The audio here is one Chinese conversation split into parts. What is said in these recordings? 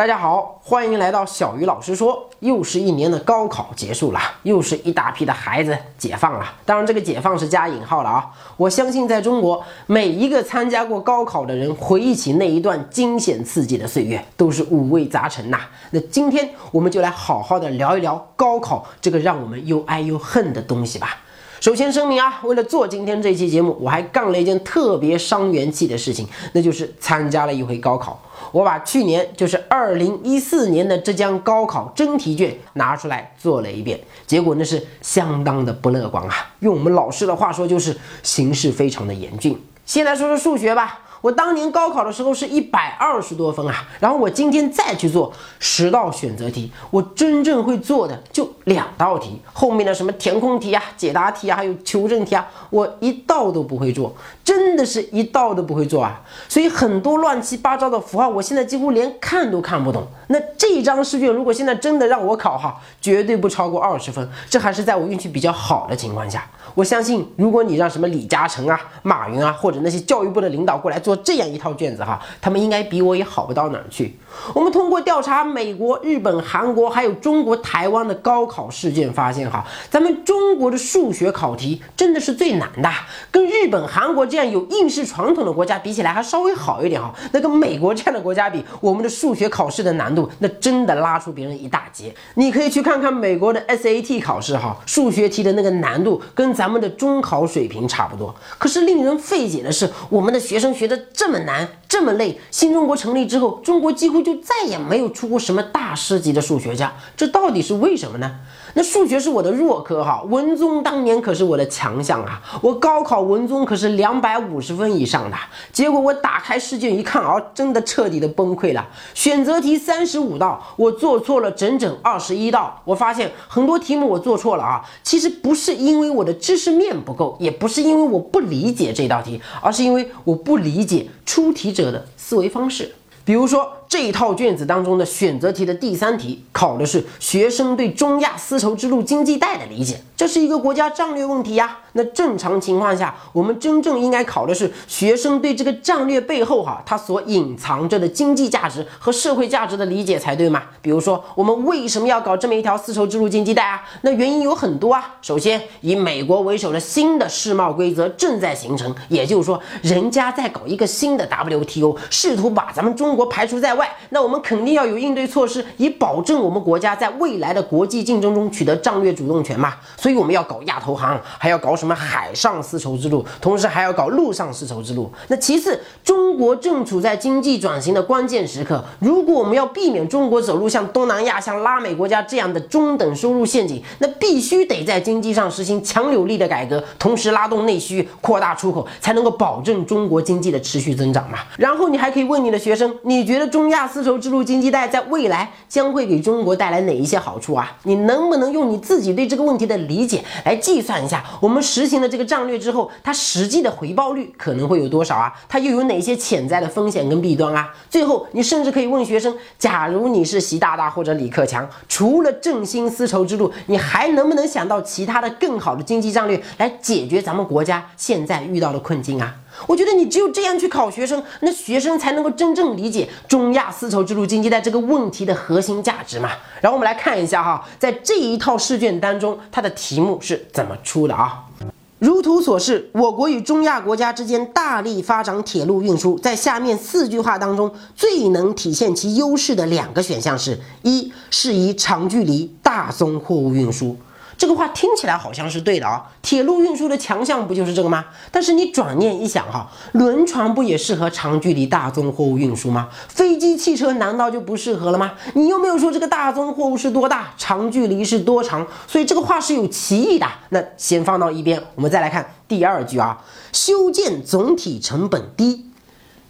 大家好，欢迎来到小鱼老师说。又是一年的高考结束了，又是一大批的孩子解放了。当然，这个解放是加引号了啊！我相信，在中国每一个参加过高考的人，回忆起那一段惊险刺激的岁月，都是五味杂陈呐。那今天我们就来好好的聊一聊高考这个让我们又爱又恨的东西吧。首先声明啊，为了做今天这期节目，我还干了一件特别伤元气的事情，那就是参加了一回高考。我把去年，就是二零一四年的浙江高考真题卷拿出来做了一遍，结果那是相当的不乐观啊。用我们老师的话说，就是形势非常的严峻。先来说说数学吧。我当年高考的时候是一百二十多分啊，然后我今天再去做十道选择题，我真正会做的就两道题，后面的什么填空题啊、解答题啊，还有求证题啊，我一道都不会做，真的是一道都不会做啊！所以很多乱七八糟的符号，我现在几乎连看都看不懂。那这张试卷如果现在真的让我考哈，绝对不超过二十分，这还是在我运气比较好的情况下。我相信，如果你让什么李嘉诚啊、马云啊，或者那些教育部的领导过来做做这样一套卷子哈，他们应该比我也好不到哪儿去。我们通过调查美国、日本、韩国还有中国台湾的高考试卷发现哈，咱们中国的数学考题真的是最难的，跟日本、韩国这样有应试传统的国家比起来还稍微好一点哈。那跟美国这样的国家比，我们的数学考试的难度那真的拉出别人一大截。你可以去看看美国的 SAT 考试哈，数学题的那个难度跟咱们的中考水平差不多。可是令人费解的是，我们的学生学的这么难，这么累。新中国成立之后，中国几乎就再也没有出过什么大师级的数学家，这到底是为什么呢？那数学是我的弱科哈，文综当年可是我的强项啊，我高考文综可是两百五十分以上的，结果我打开试卷一看啊，真的彻底的崩溃了。选择题三十五道，我做错了整整二十一道。我发现很多题目我做错了啊，其实不是因为我的知识面不够，也不是因为我不理解这道题，而是因为我不理解出题者者的思维方式。比如说。这一套卷子当中的选择题的第三题考的是学生对中亚丝绸之路经济带的理解，这是一个国家战略问题呀。那正常情况下，我们真正应该考的是学生对这个战略背后哈它所隐藏着的经济价值和社会价值的理解才对嘛。比如说，我们为什么要搞这么一条丝绸之路经济带啊？那原因有很多啊。首先，以美国为首的新的世贸规则正在形成，也就是说，人家在搞一个新的 WTO，试图把咱们中国排除在外。外，那我们肯定要有应对措施，以保证我们国家在未来的国际竞争中取得战略主动权嘛。所以我们要搞亚投行，还要搞什么海上丝绸之路，同时还要搞陆上丝绸之路。那其次，中国正处在经济转型的关键时刻，如果我们要避免中国走入像东南亚、像拉美国家这样的中等收入陷阱，那必须得在经济上实行强有力的改革，同时拉动内需，扩大出口，才能够保证中国经济的持续增长嘛。然后你还可以问你的学生，你觉得中？亚丝绸之路经济带在未来将会给中国带来哪一些好处啊？你能不能用你自己对这个问题的理解来计算一下，我们实行了这个战略之后，它实际的回报率可能会有多少啊？它又有哪些潜在的风险跟弊端啊？最后，你甚至可以问学生：假如你是习大大或者李克强，除了振兴丝绸之路，你还能不能想到其他的更好的经济战略来解决咱们国家现在遇到的困境啊？我觉得你只有这样去考学生，那学生才能够真正理解中亚丝绸之路经济带这个问题的核心价值嘛。然后我们来看一下哈，在这一套试卷当中，它的题目是怎么出的啊？如图所示，我国与中亚国家之间大力发展铁路运输，在下面四句话当中，最能体现其优势的两个选项是：一，适宜长距离大宗货物运输。这个话听起来好像是对的啊，铁路运输的强项不就是这个吗？但是你转念一想哈，轮船不也适合长距离大宗货物运输吗？飞机、汽车难道就不适合了吗？你又没有说这个大宗货物是多大，长距离是多长，所以这个话是有歧义的。那先放到一边，我们再来看第二句啊，修建总体成本低。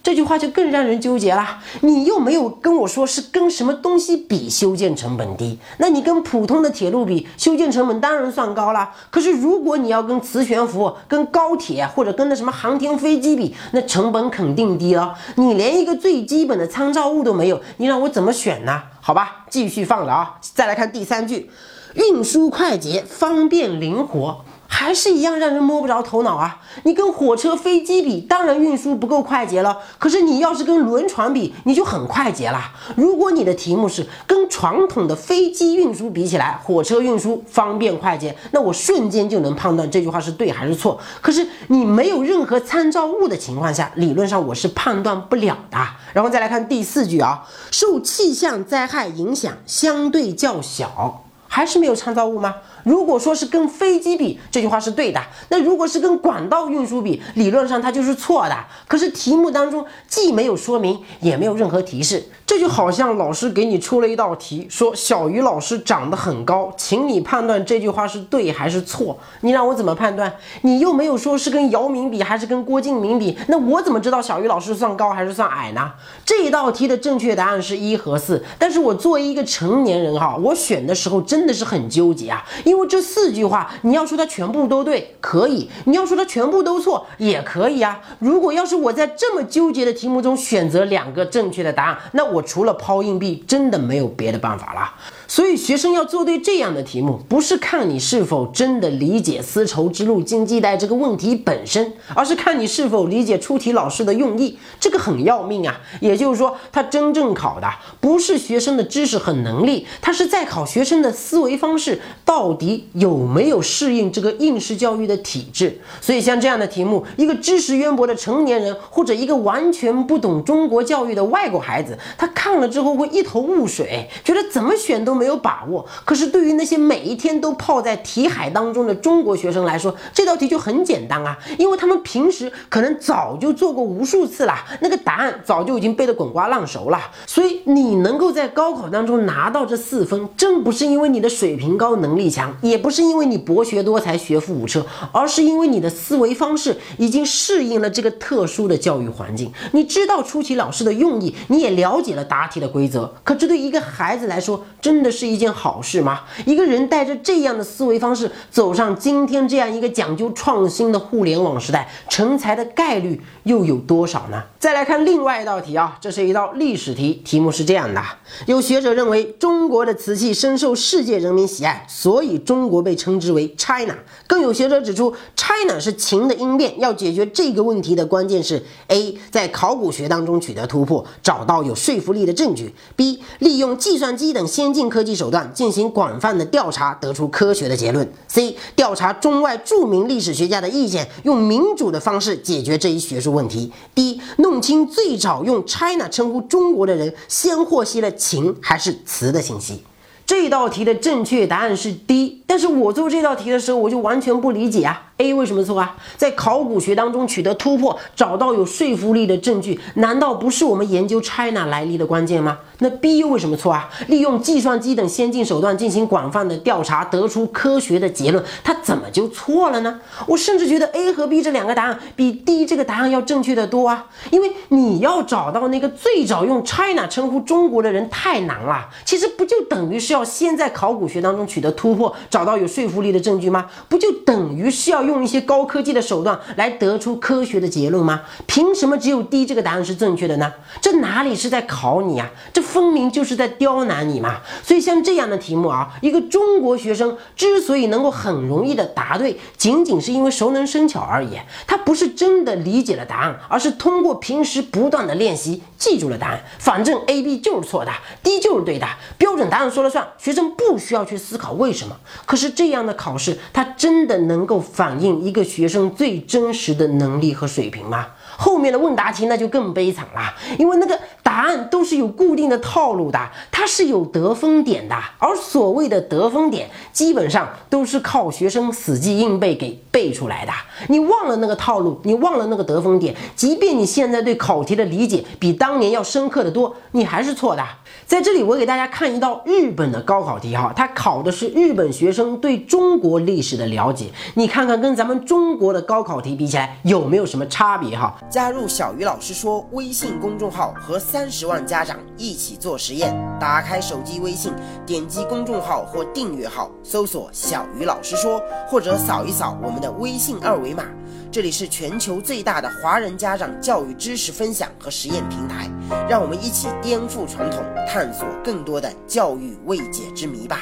这句话就更让人纠结了，你又没有跟我说是跟什么东西比修建成本低，那你跟普通的铁路比，修建成本当然算高了。可是如果你要跟磁悬浮、跟高铁或者跟那什么航天飞机比，那成本肯定低了。你连一个最基本的参照物都没有，你让我怎么选呢？好吧，继续放着啊。再来看第三句，运输快捷，方便灵活。还是一样让人摸不着头脑啊！你跟火车、飞机比，当然运输不够快捷了。可是你要是跟轮船比，你就很快捷了。如果你的题目是跟传统的飞机运输比起来，火车运输方便快捷，那我瞬间就能判断这句话是对还是错。可是你没有任何参照物的情况下，理论上我是判断不了的。然后再来看第四句啊，受气象灾害影响相对较小，还是没有参照物吗？如果说是跟飞机比，这句话是对的。那如果是跟管道运输比，理论上它就是错的。可是题目当中既没有说明，也没有任何提示，这就好像老师给你出了一道题，说小鱼老师长得很高，请你判断这句话是对还是错。你让我怎么判断？你又没有说是跟姚明比还是跟郭敬明比，那我怎么知道小鱼老师算高还是算矮呢？这道题的正确答案是一和四。但是我作为一个成年人哈，我选的时候真真的是很纠结啊。因为这四句话，你要说它全部都对，可以；你要说它全部都错，也可以啊。如果要是我在这么纠结的题目中选择两个正确的答案，那我除了抛硬币，真的没有别的办法了。所以，学生要做对这样的题目，不是看你是否真的理解丝绸之路经济带这个问题本身，而是看你是否理解出题老师的用意。这个很要命啊！也就是说，他真正考的不是学生的知识和能力，他是在考学生的思维方式到底有没有适应这个应试教育的体制。所以，像这样的题目，一个知识渊博的成年人或者一个完全不懂中国教育的外国孩子，他看了之后会一头雾水，觉得怎么选都。没有把握，可是对于那些每一天都泡在题海当中的中国学生来说，这道题就很简单啊，因为他们平时可能早就做过无数次了，那个答案早就已经背得滚瓜烂熟了。所以你能够在高考当中拿到这四分，真不是因为你的水平高、能力强，也不是因为你博学多才、学富五车，而是因为你的思维方式已经适应了这个特殊的教育环境。你知道出题老师的用意，你也了解了答题的规则。可这对一个孩子来说，真的。是一件好事吗？一个人带着这样的思维方式走上今天这样一个讲究创新的互联网时代，成才的概率又有多少呢？再来看另外一道题啊，这是一道历史题，题目是这样的：有学者认为中国的瓷器深受世界人民喜爱，所以中国被称之为 China。更有学者指出，China 是秦的音变。要解决这个问题的关键是：A 在考古学当中取得突破，找到有说服力的证据；B 利用计算机等先进科。技手段进行广泛的调查，得出科学的结论。C. 调查中外著名历史学家的意见，用民主的方式解决这一学术问题。D. 弄清最早用 China 称呼中国的人，先获悉了秦还是词的信息。这道题的正确答案是 D，但是我做这道题的时候，我就完全不理解啊。A 为什么错啊？在考古学当中取得突破，找到有说服力的证据，难道不是我们研究 China 来历的关键吗？那 B 又为什么错啊？利用计算机等先进手段进行广泛的调查，得出科学的结论，它怎么就错了呢？我甚至觉得 A 和 B 这两个答案比 D 这个答案要正确的多啊！因为你要找到那个最早用 China 称呼中国的人太难了。其实不就等于是要先在考古学当中取得突破，找到有说服力的证据吗？不就等于是要用？用一些高科技的手段来得出科学的结论吗？凭什么只有 D 这个答案是正确的呢？这哪里是在考你啊？这分明就是在刁难你嘛！所以像这样的题目啊，一个中国学生之所以能够很容易的答对，仅仅是因为熟能生巧而已。他不是真的理解了答案，而是通过平时不断的练习记住了答案。反正 A、B 就是错的，D 就是对的，标准答案说了算，学生不需要去思考为什么。可是这样的考试，它真的能够反。映一个学生最真实的能力和水平吗？后面的问答题那就更悲惨了，因为那个答案都是有固定的套路的，它是有得分点的，而所谓的得分点，基本上都是靠学生死记硬背给背出来的。你忘了那个套路，你忘了那个得分点，即便你现在对考题的理解比当年要深刻的多，你还是错的。在这里，我给大家看一道日本的高考题哈，它考的是日本学生对中国历史的了解，你看看跟咱们中国的高考题比起来有没有什么差别哈？加入小鱼老师说微信公众号，和三十万家长一起做实验。打开手机微信，点击公众号或订阅号，搜索“小鱼老师说”，或者扫一扫我们的微信二维码。这里是全球最大的华人家长教育知识分享和实验平台，让我们一起颠覆传统，探索更多的教育未解之谜吧。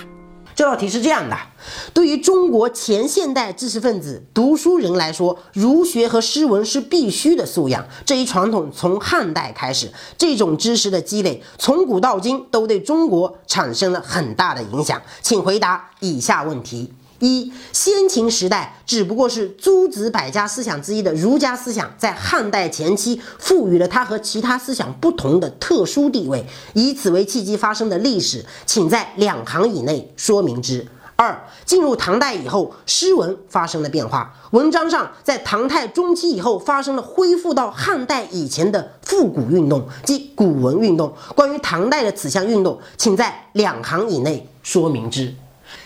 这道题是这样的：对于中国前现代知识分子、读书人来说，儒学和诗文是必须的素养。这一传统从汉代开始，这种知识的积累从古到今都对中国产生了很大的影响。请回答以下问题。一先秦时代只不过是诸子百家思想之一的儒家思想，在汉代前期赋予了它和其他思想不同的特殊地位，以此为契机发生的历史，请在两行以内说明之。二进入唐代以后，诗文发生了变化，文章上在唐太中期以后发生了恢复到汉代以前的复古运动，即古文运动。关于唐代的此项运动，请在两行以内说明之。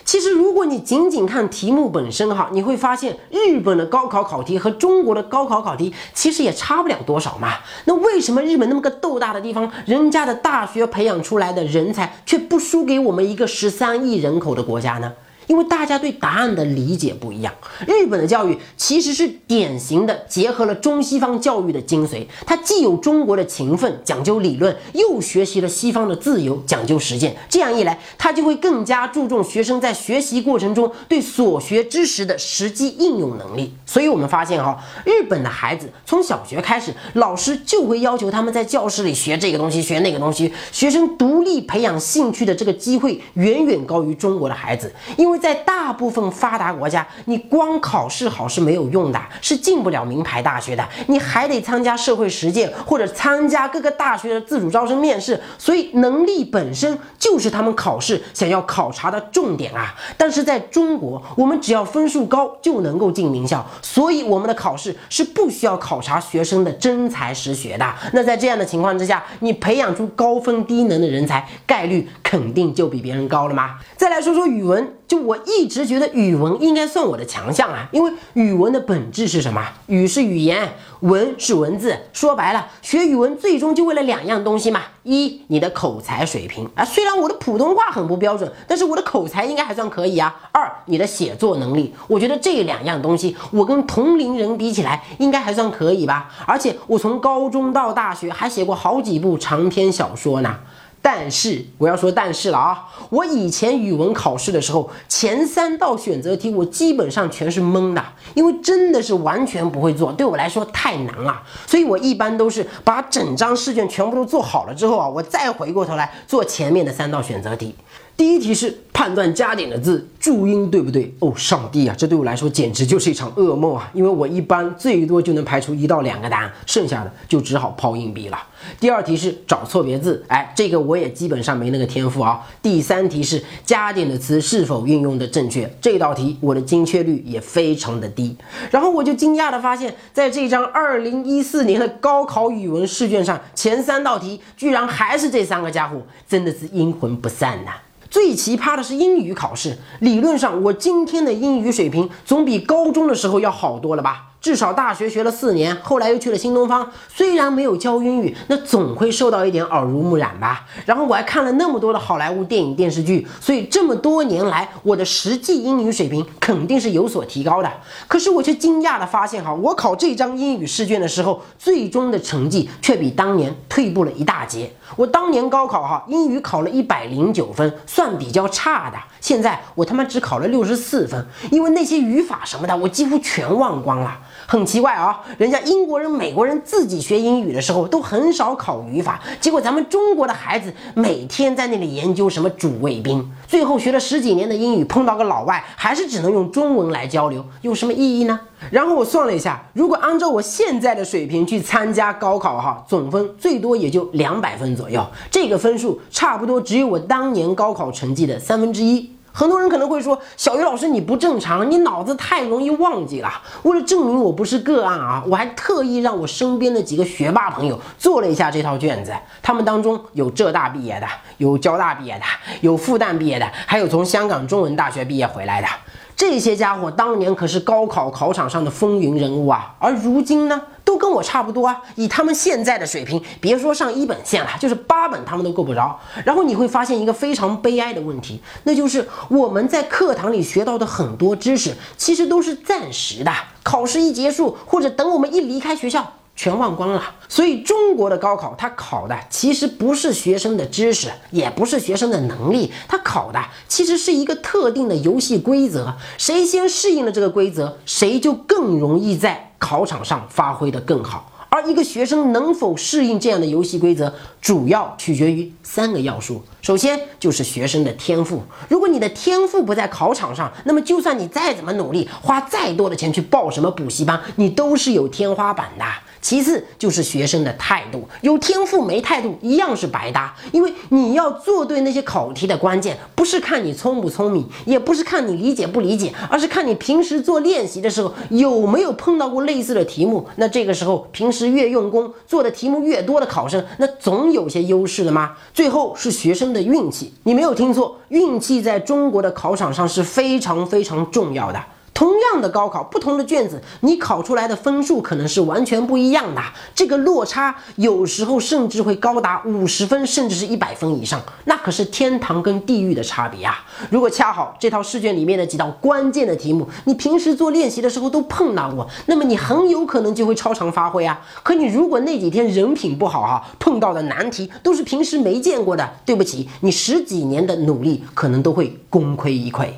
其实，如果你仅仅看题目本身哈，你会发现日本的高考考题和中国的高考考题其实也差不了多少嘛。那为什么日本那么个豆大的地方，人家的大学培养出来的人才却不输给我们一个十三亿人口的国家呢？因为大家对答案的理解不一样，日本的教育其实是典型的结合了中西方教育的精髓，它既有中国的勤奋讲究理论，又学习了西方的自由讲究实践。这样一来，它就会更加注重学生在学习过程中对所学知识的实际应用能力。所以，我们发现哈，日本的孩子从小学开始，老师就会要求他们在教室里学这个东西，学那个东西，学生独立培养兴趣的这个机会远远高于中国的孩子，因为。在大部分发达国家，你光考试好是没有用的，是进不了名牌大学的，你还得参加社会实践或者参加各个大学的自主招生面试，所以能力本身就是他们考试想要考察的重点啊。但是在中国，我们只要分数高就能够进名校，所以我们的考试是不需要考察学生的真才实学的。那在这样的情况之下，你培养出高分低能的人才概率肯定就比别人高了吗？再来说说语文。就我一直觉得语文应该算我的强项啊，因为语文的本质是什么？语是语言，文是文字。说白了，学语文最终就为了两样东西嘛：一，你的口才水平啊，虽然我的普通话很不标准，但是我的口才应该还算可以啊。二，你的写作能力，我觉得这两样东西，我跟同龄人比起来，应该还算可以吧。而且我从高中到大学还写过好几部长篇小说呢。但是我要说但是了啊！我以前语文考试的时候，前三道选择题我基本上全是懵的，因为真的是完全不会做，对我来说太难了。所以我一般都是把整张试卷全部都做好了之后啊，我再回过头来做前面的三道选择题。第一题是判断加点的字注音对不对？哦，上帝啊，这对我来说简直就是一场噩梦啊！因为我一般最多就能排除一到两个答案，剩下的就只好抛硬币了。第二题是找错别字，哎，这个我也基本上没那个天赋啊。第三题是加点的词是否运用的正确，这道题我的精确率也非常的低。然后我就惊讶的发现，在这张二零一四年的高考语文试卷上，前三道题居然还是这三个家伙，真的是阴魂不散呐！最奇葩的是英语考试，理论上我今天的英语水平总比高中的时候要好多了吧？至少大学学了四年，后来又去了新东方，虽然没有教英语，那总会受到一点耳濡目染吧。然后我还看了那么多的好莱坞电影电视剧，所以这么多年来，我的实际英语水平肯定是有所提高的。可是我却惊讶的发现，哈，我考这张英语试卷的时候，最终的成绩却比当年退步了一大截。我当年高考哈英语考了一百零九分，算比较差的。现在我他妈只考了六十四分，因为那些语法什么的，我几乎全忘光了。很奇怪啊，人家英国人、美国人自己学英语的时候都很少考语法，结果咱们中国的孩子每天在那里研究什么主谓宾，最后学了十几年的英语，碰到个老外还是只能用中文来交流，有什么意义呢？然后我算了一下，如果按照我现在的水平去参加高考，哈，总分最多也就两百分左右，这个分数差不多只有我当年高考成绩的三分之一。很多人可能会说，小鱼老师你不正常，你脑子太容易忘记了。为了证明我不是个案啊，我还特意让我身边的几个学霸朋友做了一下这套卷子。他们当中有浙大毕业的，有交大毕业的，有复旦毕业的，还有从香港中文大学毕业回来的。这些家伙当年可是高考考场上的风云人物啊，而如今呢，都跟我差不多啊。以他们现在的水平，别说上一本线了，就是八本他们都够不着。然后你会发现一个非常悲哀的问题，那就是我们在课堂里学到的很多知识，其实都是暂时的。考试一结束，或者等我们一离开学校。全忘光了，所以中国的高考，它考的其实不是学生的知识，也不是学生的能力，它考的其实是一个特定的游戏规则。谁先适应了这个规则，谁就更容易在考场上发挥的更好。而一个学生能否适应这样的游戏规则，主要取决于三个要素。首先就是学生的天赋。如果你的天赋不在考场上，那么就算你再怎么努力，花再多的钱去报什么补习班，你都是有天花板的。其次就是学生的态度，有天赋没态度一样是白搭。因为你要做对那些考题的关键，不是看你聪不聪明，也不是看你理解不理解，而是看你平时做练习的时候有没有碰到过类似的题目。那这个时候平时越用功，做的题目越多的考生，那总有些优势的吗？最后是学生的运气，你没有听错，运气在中国的考场上是非常非常重要的。同样的高考，不同的卷子，你考出来的分数可能是完全不一样的。这个落差有时候甚至会高达五十分，甚至是一百分以上，那可是天堂跟地狱的差别啊！如果恰好这套试卷里面的几道关键的题目，你平时做练习的时候都碰到过，那么你很有可能就会超常发挥啊。可你如果那几天人品不好哈，碰到的难题都是平时没见过的，对不起，你十几年的努力可能都会功亏一篑。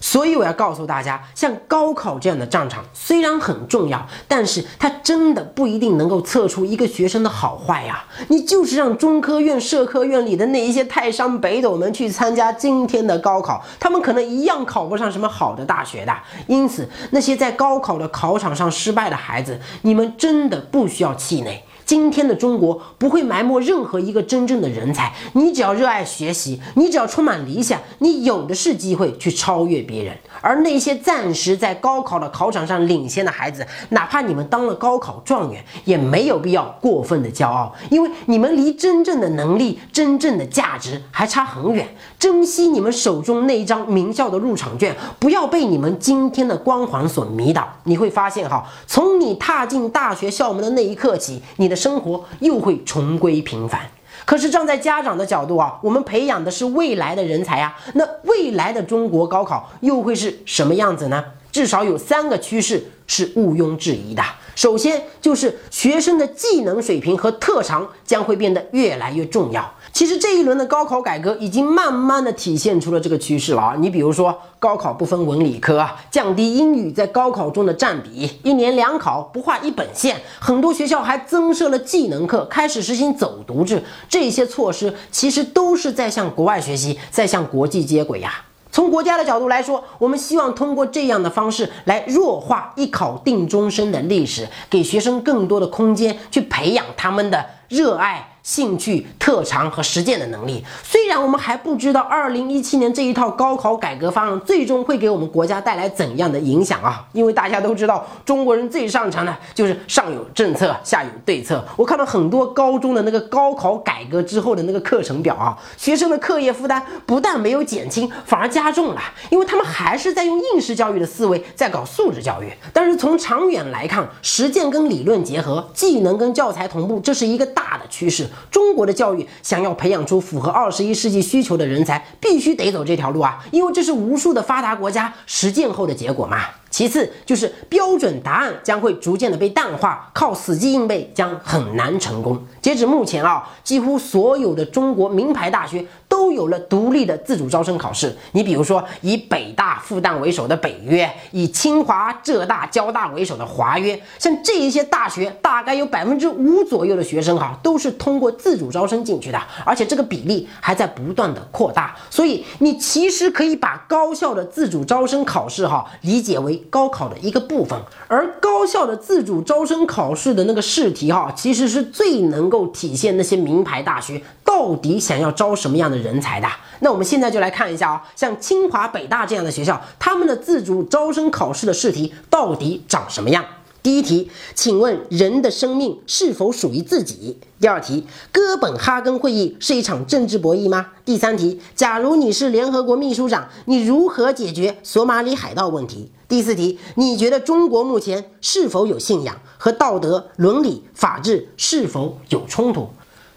所以我要告诉大家，像高考这样的战场虽然很重要，但是它真的不一定能够测出一个学生的好坏呀。你就是让中科院、社科院里的那一些泰山北斗们去参加今天的高考，他们可能一样考不上什么好的大学的。因此，那些在高考的考场上失败的孩子，你们真的不需要气馁。今天的中国不会埋没任何一个真正的人才。你只要热爱学习，你只要充满理想，你有的是机会去超越别人。而那些暂时在高考的考场上领先的孩子，哪怕你们当了高考状元，也没有必要过分的骄傲，因为你们离真正的能力、真正的价值还差很远。珍惜你们手中那一张名校的入场券，不要被你们今天的光环所迷倒。你会发现，哈，从你踏进大学校门的那一刻起，你的。生活又会重归平凡。可是站在家长的角度啊，我们培养的是未来的人才啊，那未来的中国高考又会是什么样子呢？至少有三个趋势是毋庸置疑的。首先就是学生的技能水平和特长将会变得越来越重要。其实这一轮的高考改革已经慢慢的体现出了这个趋势了啊！你比如说高考不分文理科，降低英语在高考中的占比，一年两考不划一本线，很多学校还增设了技能课，开始实行走读制。这些措施其实都是在向国外学习，在向国际接轨呀。从国家的角度来说，我们希望通过这样的方式来弱化一考定终身的历史，给学生更多的空间去培养他们的热爱。兴趣、特长和实践的能力。虽然我们还不知道二零一七年这一套高考改革方案最终会给我们国家带来怎样的影响啊，因为大家都知道，中国人最擅长的就是上有政策，下有对策。我看到很多高中的那个高考改革之后的那个课程表啊，学生的课业负担不但没有减轻，反而加重了，因为他们还是在用应试教育的思维在搞素质教育。但是从长远来看，实践跟理论结合，技能跟教材同步，这是一个大的趋势。中国的教育想要培养出符合二十一世纪需求的人才，必须得走这条路啊！因为这是无数的发达国家实践后的结果嘛。其次就是标准答案将会逐渐的被淡化，靠死记硬背将很难成功。截止目前啊，几乎所有的中国名牌大学都有了独立的自主招生考试。你比如说，以北大、复旦为首的北约，以清华、浙大、交大为首的华约，像这一些大学，大概有百分之五左右的学生哈，都是通过自主招生进去的，而且这个比例还在不断的扩大。所以你其实可以把高校的自主招生考试哈理解为。高考的一个部分，而高校的自主招生考试的那个试题哈，其实是最能够体现那些名牌大学到底想要招什么样的人才的。那我们现在就来看一下啊，像清华、北大这样的学校，他们的自主招生考试的试题到底长什么样？第一题，请问人的生命是否属于自己？第二题，哥本哈根会议是一场政治博弈吗？第三题，假如你是联合国秘书长，你如何解决索马里海盗问题？第四题，你觉得中国目前是否有信仰和道德、伦理、法治是否有冲突？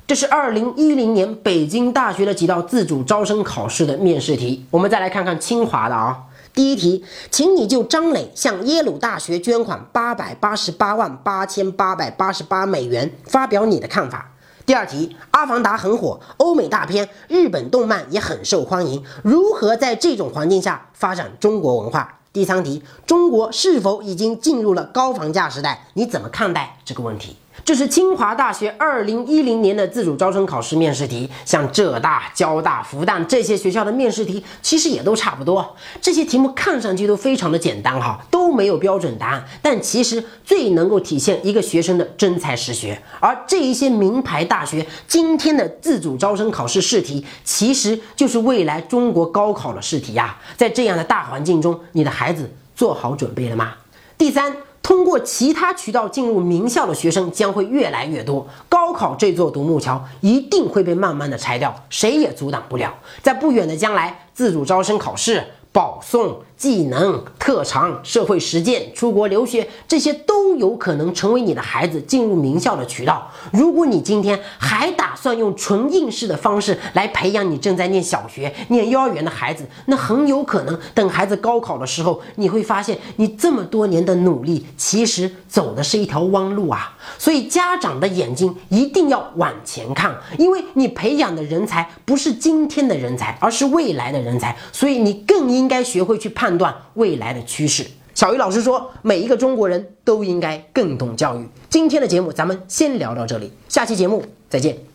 这是二零一零年北京大学的几道自主招生考试的面试题。我们再来看看清华的啊。第一题，请你就张磊向耶鲁大学捐款八百八十八万八千八百八十八美元发表你的看法。第二题，《阿凡达》很火，欧美大片，日本动漫也很受欢迎，如何在这种环境下发展中国文化？第三题，中国是否已经进入了高房价时代？你怎么看待这个问题？这是清华大学二零一零年的自主招生考试面试题，像浙大、交大、复旦这些学校的面试题，其实也都差不多。这些题目看上去都非常的简单哈，都没有标准答案，但其实最能够体现一个学生的真才实学。而这一些名牌大学今天的自主招生考试试题，其实就是未来中国高考的试题呀。在这样的大环境中，你的孩子做好准备了吗？第三。通过其他渠道进入名校的学生将会越来越多，高考这座独木桥一定会被慢慢的拆掉，谁也阻挡不了。在不远的将来，自主招生考试。保送、技能、特长、社会实践、出国留学，这些都有可能成为你的孩子进入名校的渠道。如果你今天还打算用纯应试的方式来培养你正在念小学、念幼儿园的孩子，那很有可能等孩子高考的时候，你会发现你这么多年的努力其实走的是一条弯路啊！所以家长的眼睛一定要往前看，因为你培养的人才不是今天的人才，而是未来的人才，所以你更应。该学会去判判断未来的趋势。小鱼老师说，每一个中国人都应该更懂教育。今天的节目咱们先聊到这里，下期节目再见。